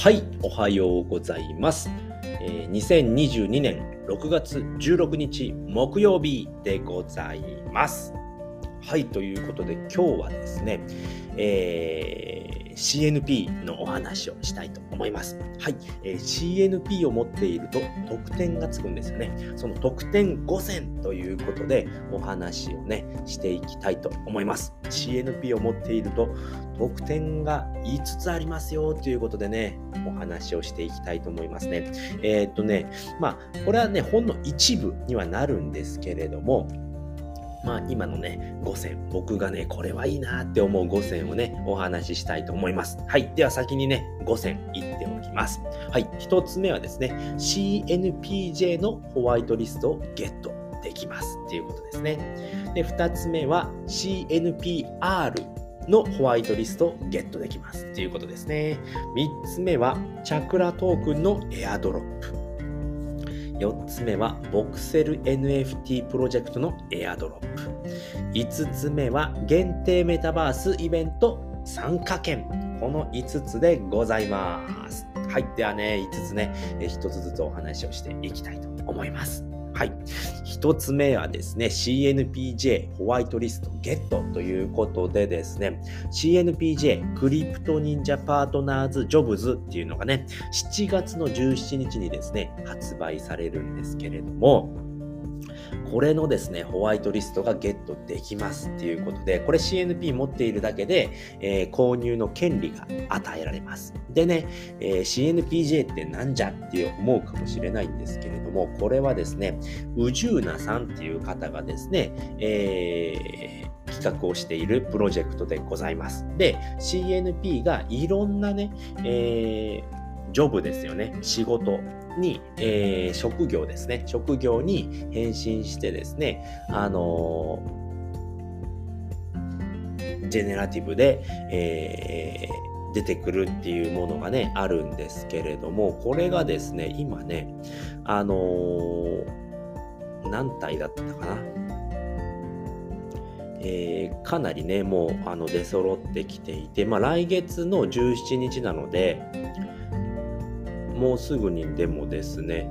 はい、おはようございます。えー2022年6月16日木曜日でございます。はい、ということで今日はですね、えー CNP のお話をしたいと思います。はい、えー CNP を持っていると得点がつくんですよね。その得点5000ということでお話をね、していきたいと思います。CNP を持っていると得点が5つありますよということでね、お話をしていきたいと思いますね。えーっとね、まあ、これはね、ほんの一部にはなるんですけれども、まあ今のね、5選、僕がね、これはいいなって思う5選をね、お話ししたいと思います。はい。では先にね、5選言っておきます。はい。1つ目はですね、CNPJ のホワイトリストをゲットできますっていうことですね。で、2つ目は CNPR のホワイトリストをゲットできますっていうことですね。3つ目はチャクラトークンのエアドロップ。4つ目はボクセル NFT プロジェクトのエアドロップ。5つ目は限定メタバースイベント参加券。この5つでございます。はい。ではね、5つね、1つずつお話をしていきたいと思います。はい。一つ目はですね、CNPJ ホワイトリストゲットということでですね、CNPJ クリプト忍者パートナーズジョブズっていうのがね、7月の17日にですね、発売されるんですけれども、これのですね、ホワイトリストがゲットできますっていうことで、これ CNP 持っているだけで、えー購入の権利が与えられます。でね、えー CNPJ ってなんじゃって思うかもしれないんですけれども、これはですね、宇宙なさんっていう方がですね、えー企画をしているプロジェクトでございます。で、CNP がいろんなね、えージョブですよね、仕事に、えー職業ですね、職業に変身してですね、あのージェネラティブで、えー出てくるっていうものがね、あるんですけれども、これがですね、今ね、あの何体だったかな。えーかなりね、もうあの出揃ってきていて、まあ、来月の17日なので、もうすぐにでもですね、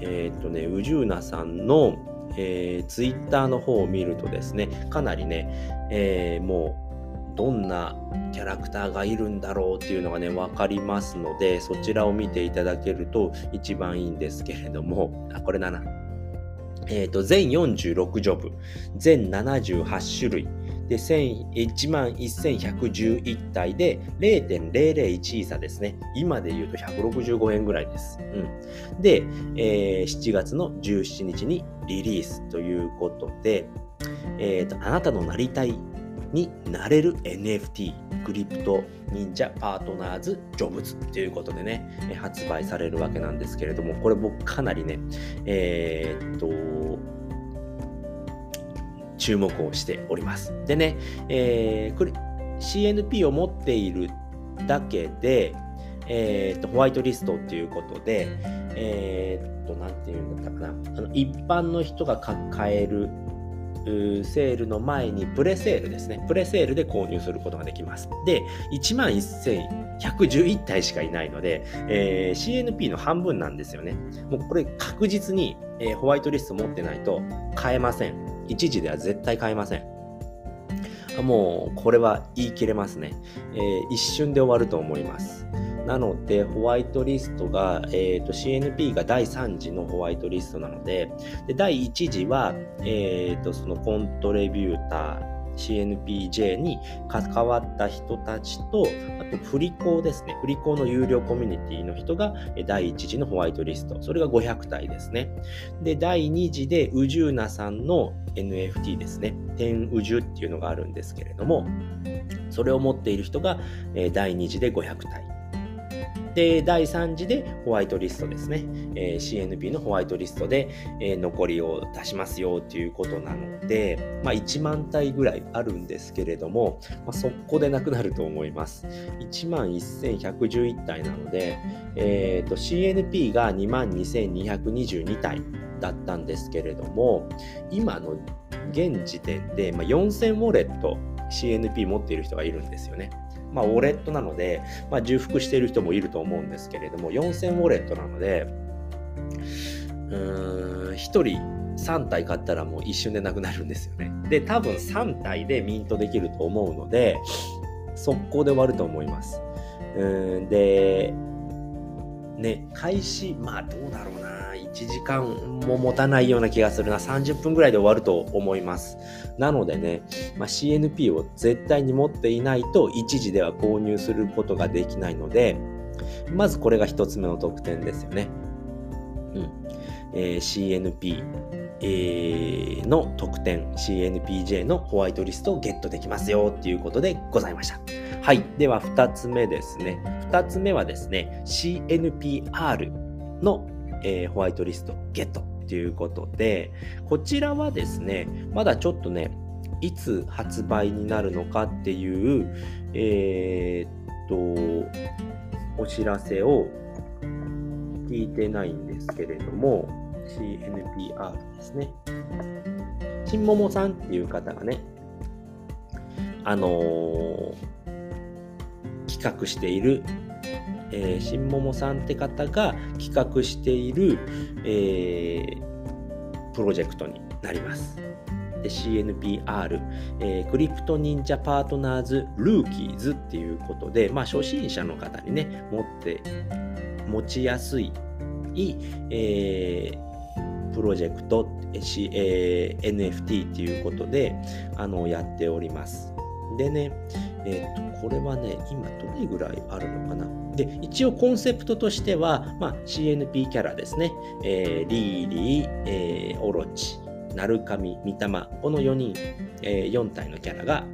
えっ、とね、宇宙なさんの、えツイッターの方を見るとですね、かなりね、えーもうどんなキャラクターがいるんだろうっていうのがね、わかりますので、そちらを見ていただけると一番いいんですけれども、あ、これだな。えっ、と、全46ジョブ、全78種類、で、1万1111体で0.001イサですね。今で言うと165円ぐらいです。うん。で、えー7月の17日にリリースということで、えっ、と、あなたのなりたいになれる NFT クリプト忍者パートナーズジョブズということでね、発売されるわけなんですけれども、これ僕かなりね、えーっと、注目をしております。でね、えークリ CNP を持っているだけで、えーっと、ホワイトリストっていうことで、えーと、なんていうんだったかな、あの一般の人が抱えるセールの前にプレセールですね。プレセールで購入することができます。で、11,111体しかいないので、えー CNP の半分なんですよね。もうこれ確実に、えーホワイトリスト持ってないと買えません。一時では絶対買えません。あもうこれは言い切れますね。えー一瞬で終わると思います。なので、ホワイトリストが、えーと CNP が第3次のホワイトリストなので、で第1次は、えーとそのコントレビューター、CNPJ に関わった人たちと、あと、振り子ですね。振り子の有料コミュニティの人がえ第1次のホワイトリスト。それが500体ですね。で、第2次で、宇宙なさんの NFT ですね。天宇宙っていうのがあるんですけれども、それを持っている人がえー第2次で500体。で、第3次でホワイトリストですね。えー CNP のホワイトリストで、えー残りを出しますよということなので、まあ、1万体ぐらいあるんですけれども、まあ、速攻でなくなると思います。1万1111体なので、えー CNP が2万2222体だったんですけれども、今の現時点で、まあ、4000ウォレット CNP 持っている人がいるんですよね。まあ、ウォレットなので、まあ、重複している人もいると思うんですけれども、4000ウォレットなので、うーん、1人3体買ったらもう一瞬でなくなるんですよね。で、多分3体でミントできると思うので、速攻で終わると思います。うんで、ね、開始、まあどうだろうな。1時間も持たないような気がするな。30分ぐらいで終わると思います。なのでね、まあ、CNP を絶対に持っていないと一時では購入することができないので、まずこれが1つ目の特典ですよね。えー、CNP、え、の特典 CNPJ のホワイトリストをゲットできますよっていうことでございました。はい。では2つ目ですね。2つ目はですね、CNPR の、えー、ホワイトリストゲットということで、こちらはですね、まだちょっとね、いつ発売になるのかっていう、えー、っと、お知らせを聞いてないんですけれども、CNPR ですね。新桃さんっていう方がね、あのー、企画している、えー、新桃さんって方が企画している、えー、プロジェクトになります。で CNPR、えー、クリプト忍者パートナーズルーキーズっていうことで、まあ、初心者の方にね、持って、持ちやすい、えー、プロジェクト、えー、NFT っていうことであのやっております。でね、えー、とこれはね、今どれぐらいあるのかな？で、一応コンセプトとしては、まあ、CNP キャラですね。えー、リーリー、えー、オロチ、ナルカミ、ミタマ、この4人、えー、4体のキャラが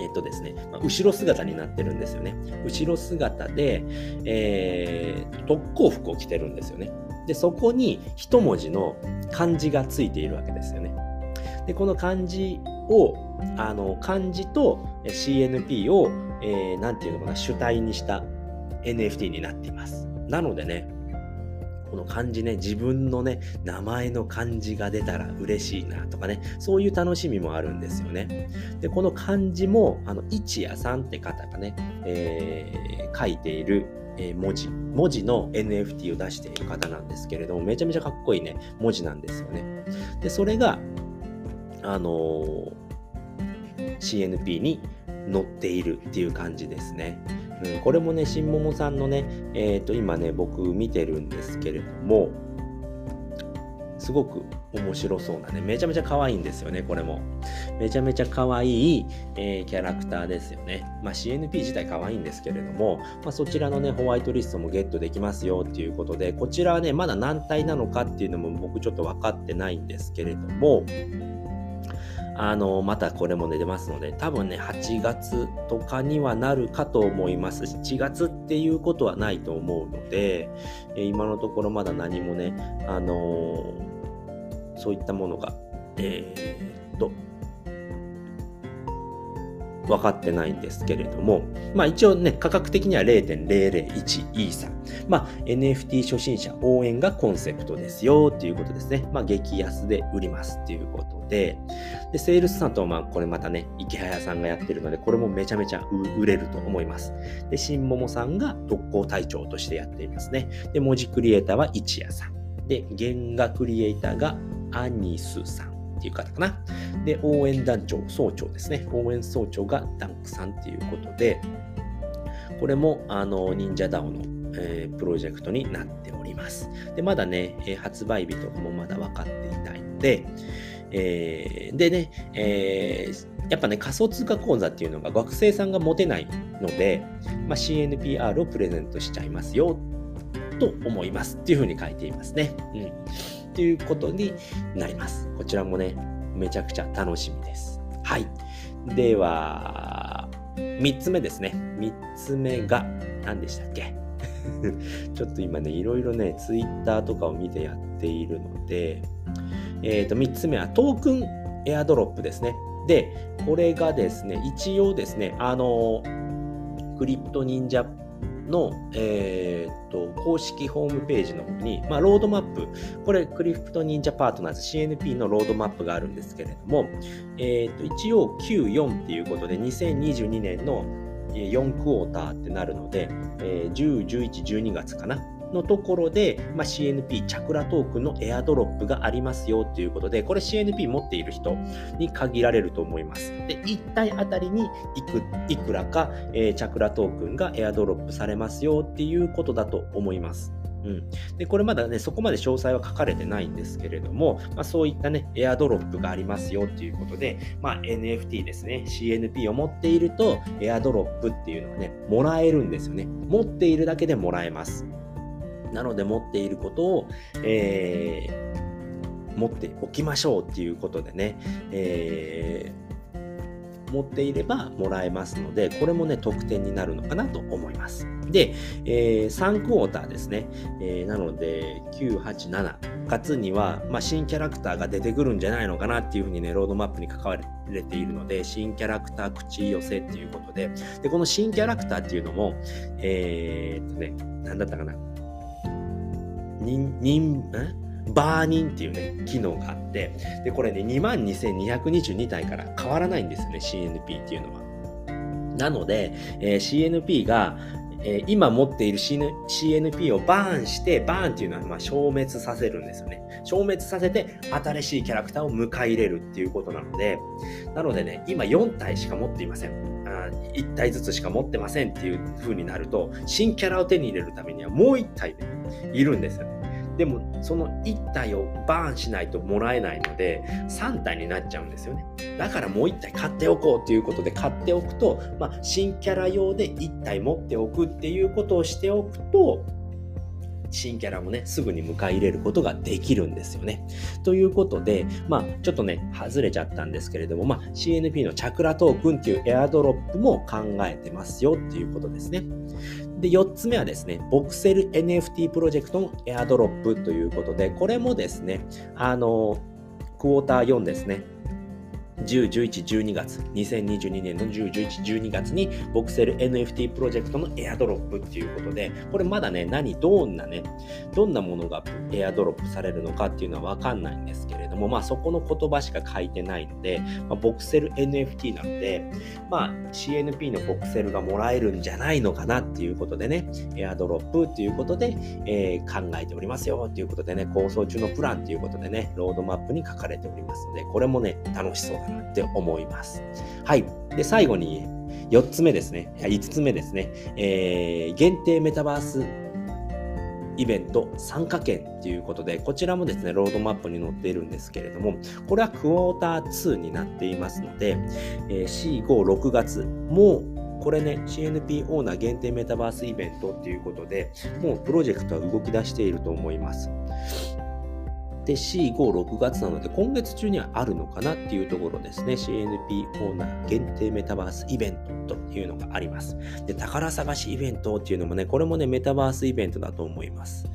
えっ、とですね、後ろ姿になってるんですよね。後ろ姿で、えー、特攻服を着てるんですよね。で、そこに一文字の漢字がついているわけですよね。で、この漢字を、あの、漢字と CNP を、えー、ていうのかな、主体にした NFT になっています。なのでね、この漢字ね、自分のね、名前の漢字が出たら嬉しいなとかね、そういう楽しみもあるんですよね。で、この漢字も、あの、一夜さんって方がね、えー、書いているえー、文字、文字の NFT を出している方なんですけれども、めちゃめちゃかっこいいね、文字なんですよね。で、それが、あのー、CNP に載っているっていう感じですね。うん、これもね、新桃さんのね、えっ、ー、と、今ね、僕見てるんですけれども、すごく面白そうなね、めちゃめちゃ可愛いんですよね、これも。めちゃめちゃ可愛い、えー、キャラクターですよね。まあ、CNP 自体可愛いんですけれども、まあ、そちらのね、ホワイトリストもゲットできますよっていうことで、こちらはね、まだ何体なのかっていうのも僕ちょっと分かってないんですけれども、あの、またこれもね、出ますので、多分ね、8月とかにはなるかと思いますし、7月っていうことはないと思うので、え今のところまだ何もね、あのー、そういったものが、えー、っと、分かってないんですけれども、まあ一応ね、価格的には0.001イーサ。まあ NFT 初心者応援がコンセプトですよっていうことですね。まあ激安で売りますっていうことで、で、セールスさんとまあこれまたね、池早さんがやってるので、これもめちゃめちゃ売れると思います。で、新桃さんが特攻隊長としてやっていますね。で、文字クリエイターは一夜さん。で、原画クリエイターがアニスさん。っていう方かな。で、応援団長、総長ですね。応援総長がダンクさんっていうことで、これも、あの、忍者ダオの、えー、プロジェクトになっております。で、まだね、えー、発売日とかもまだ分かっていないので、えー、でね、えー、やっぱね、仮想通貨講座っていうのが学生さんが持てないので、まあ、CNPR をプレゼントしちゃいますよと思いますっていうふうに書いていますね。うんっていうことになります。こちらもね、めちゃくちゃ楽しみです。はい。では、3つ目ですね。3つ目が何でしたっけ？ちょっと今ね、いろいろね、ツイッターとかを見てやっているので、えっ、ー、と、3つ目はトークンエアドロップですね。で、これがですね、一応ですね、あの、クリプト忍者の、えー、っと公式ホームページの方に、まあ、ロードマップ、これ、クリプト忍者パートナーズ CNP のロードマップがあるんですけれども、えー、っと一応94っていうことで、2022年の、4クォーターってなるので、えー、10、11、12月かな。のところで、まあ、CNP チャクラトークンのエアドロップがありますよということで、これ CNP 持っている人に限られると思います。で、1体あたりにいくいくらか、えー、チャクラトークンがエアドロップされますよっていうことだと思います。うん、でこれまだね、そこまで詳細は書かれてないんですけれども、まあ、そういったね、エアドロップがありますよっていうことで、まあ、NFT ですね、CNP を持っていると、エアドロップっていうのはね、もらえるんですよね。持っているだけでもらえます。なので、持っていることを、えー、持っておきましょうっていうことでね、えー持っていればもらえますので、これもね、得点になるのかなと思います。で、えー、3クォーターですね。えー、なので、9、8、7月には、まあ、新キャラクターが出てくるんじゃないのかなっていうふうにね、ロードマップに書かれているので、新キャラクター口寄せっていうことで、で、この新キャラクターっていうのも、えー、っとね、なんだったかな。人、人、んバーニンっていうね、機能があって、で、これね、22,222体から変わらないんですよね、CNP っていうのは。なので、えー、CNP が、えー、今持っている CNP をバーンして、バーンっていうのはまあ消滅させるんですよね。消滅させて新しいキャラクターを迎え入れるっていうことなので、なのでね、今4体しか持っていません。あ1体ずつしか持ってませんっていう風になると、新キャラを手に入れるためにはもう1体でいるんですよね。でもその1体をバーンしないともらえないので3体になっちゃうんですよねだからもう1体買っておこうということで買っておくと、まあ、新キャラ用で1体持っておくっていうことをしておくと新キャラもね、すぐに迎え入れることができるんですよね。ということで、まあ、ちょっとね、外れちゃったんですけれども、まあ、CNP のチャクラトークンっていうエアドロップも考えてますよっていうことですね。で、4つ目はですね、ボクセル NFT プロジェクトのエアドロップということで、これもですね、あの、クォーター4ですね。10、11、12月、2022年の10、11、12月に、ボクセル NFT プロジェクトのエアドロップっていうことで、これまだね、何、どんなね、どんなものがエアドロップされるのかっていうのはわかんないんですけれども、まあそこの言葉しか書いてないので、まあ、ボクセル NFT なので、まあ CNP のボクセルがもらえるんじゃないのかなっていうことでね、エアドロップっていうことで、えー、考えておりますよっていうことでね、構想中のプランっていうことでね、ロードマップに書かれておりますので、これもね、楽しそうだな。って思います。はい。で、最後に4つ目ですね。5つ目ですね。えー、限定メタバースイベント参加券ということで、こちらもですね、ロードマップに載っているんですけれども、これはクォーター2になっていますので、えー、4、5、6月、もうこれね、CNP オーナー限定メタバースイベントっていうことで、もうプロジェクトは動き出していると思います。で、C5、6月なので、今月中にはあるのかなっていうところですね。CNP オーナー限定メタバースイベントというのがあります。で、宝探しイベントっていうのもね、これもね、メタバースイベントだと思います。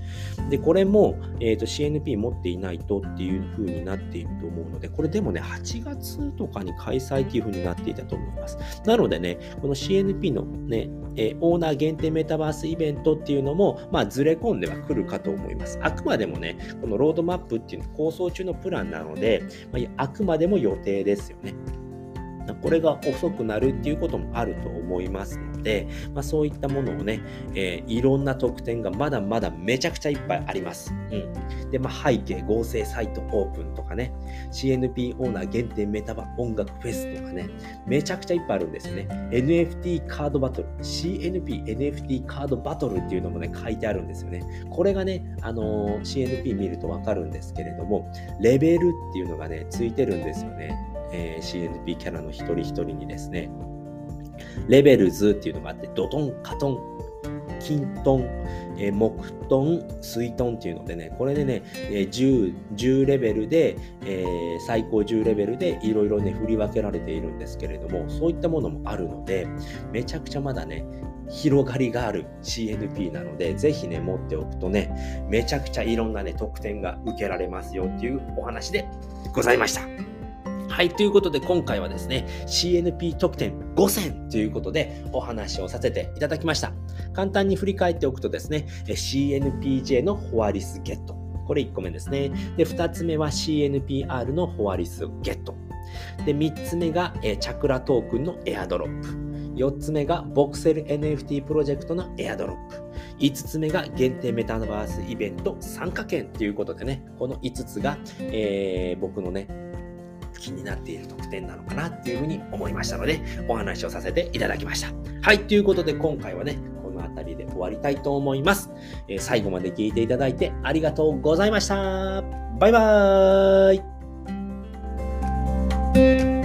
で、これも、えーと、CNP 持っていないとっていう風になっていると思うので、これでもね、8月とかに開催っていう風になっていたと思います。なのでね、この CNP のね、えー、オーナー限定メタバースイベントっていうのも、まあ、ずれ込んではくるかと思います。あくまでもね、このロードマップっていうのは構想中のプランなので、まあ、あくまでも予定ですよね。これが遅くなるっていうこともあると思いますので、まあ、そういったものをね、えー、いろんな特典がまだまだめちゃくちゃいっぱいあります。うん。で、まあ、背景合成サイトオープンとかね、CNP オーナー限定メタバ音楽フェスとかね、めちゃくちゃいっぱいあるんですよね。NFT カードバトル、CNP NFT カードバトルっていうのもね、書いてあるんですよね。これがね、あのー、CNP 見るとわかるんですけれども、レベルっていうのがね、ついてるんですよね。えー、CNP キャラの一人一人にですね、レベルズっていうのがあって、ドトン、カトン、キントン、えー、木トン、水トンっていうのでね、これでね、えー、10, 10レベルで、えー、最高10レベルでいろいろね、振り分けられているんですけれども、そういったものもあるので、めちゃくちゃまだね、広がりがある CNP なので、ぜひね、持っておくとね、めちゃくちゃいろんなね、特典が受けられますよっていうお話でございました。はい、ということで今回はですね、CNP 特典5選ということでお話をさせていただきました。簡単に振り返っておくとですね、CNPJ のフォアリスゲット。これ1個目ですね。で、2つ目は CNPR のフォアリスゲット。で、3つ目が、チャクラトークンのエアドロップ。4つ目がボクセル NFT プロジェクトのエアドロップ。5つ目が限定メタバースイベント参加券ということでね、この5つが、えー、僕のね、気になっている特典なのかなっていうふうに思いましたので、お話をさせていただきました。はい、ということで今回はね、この辺りで終わりたいと思います。えー、最後まで聞いていただいてありがとうございました。バイバーイ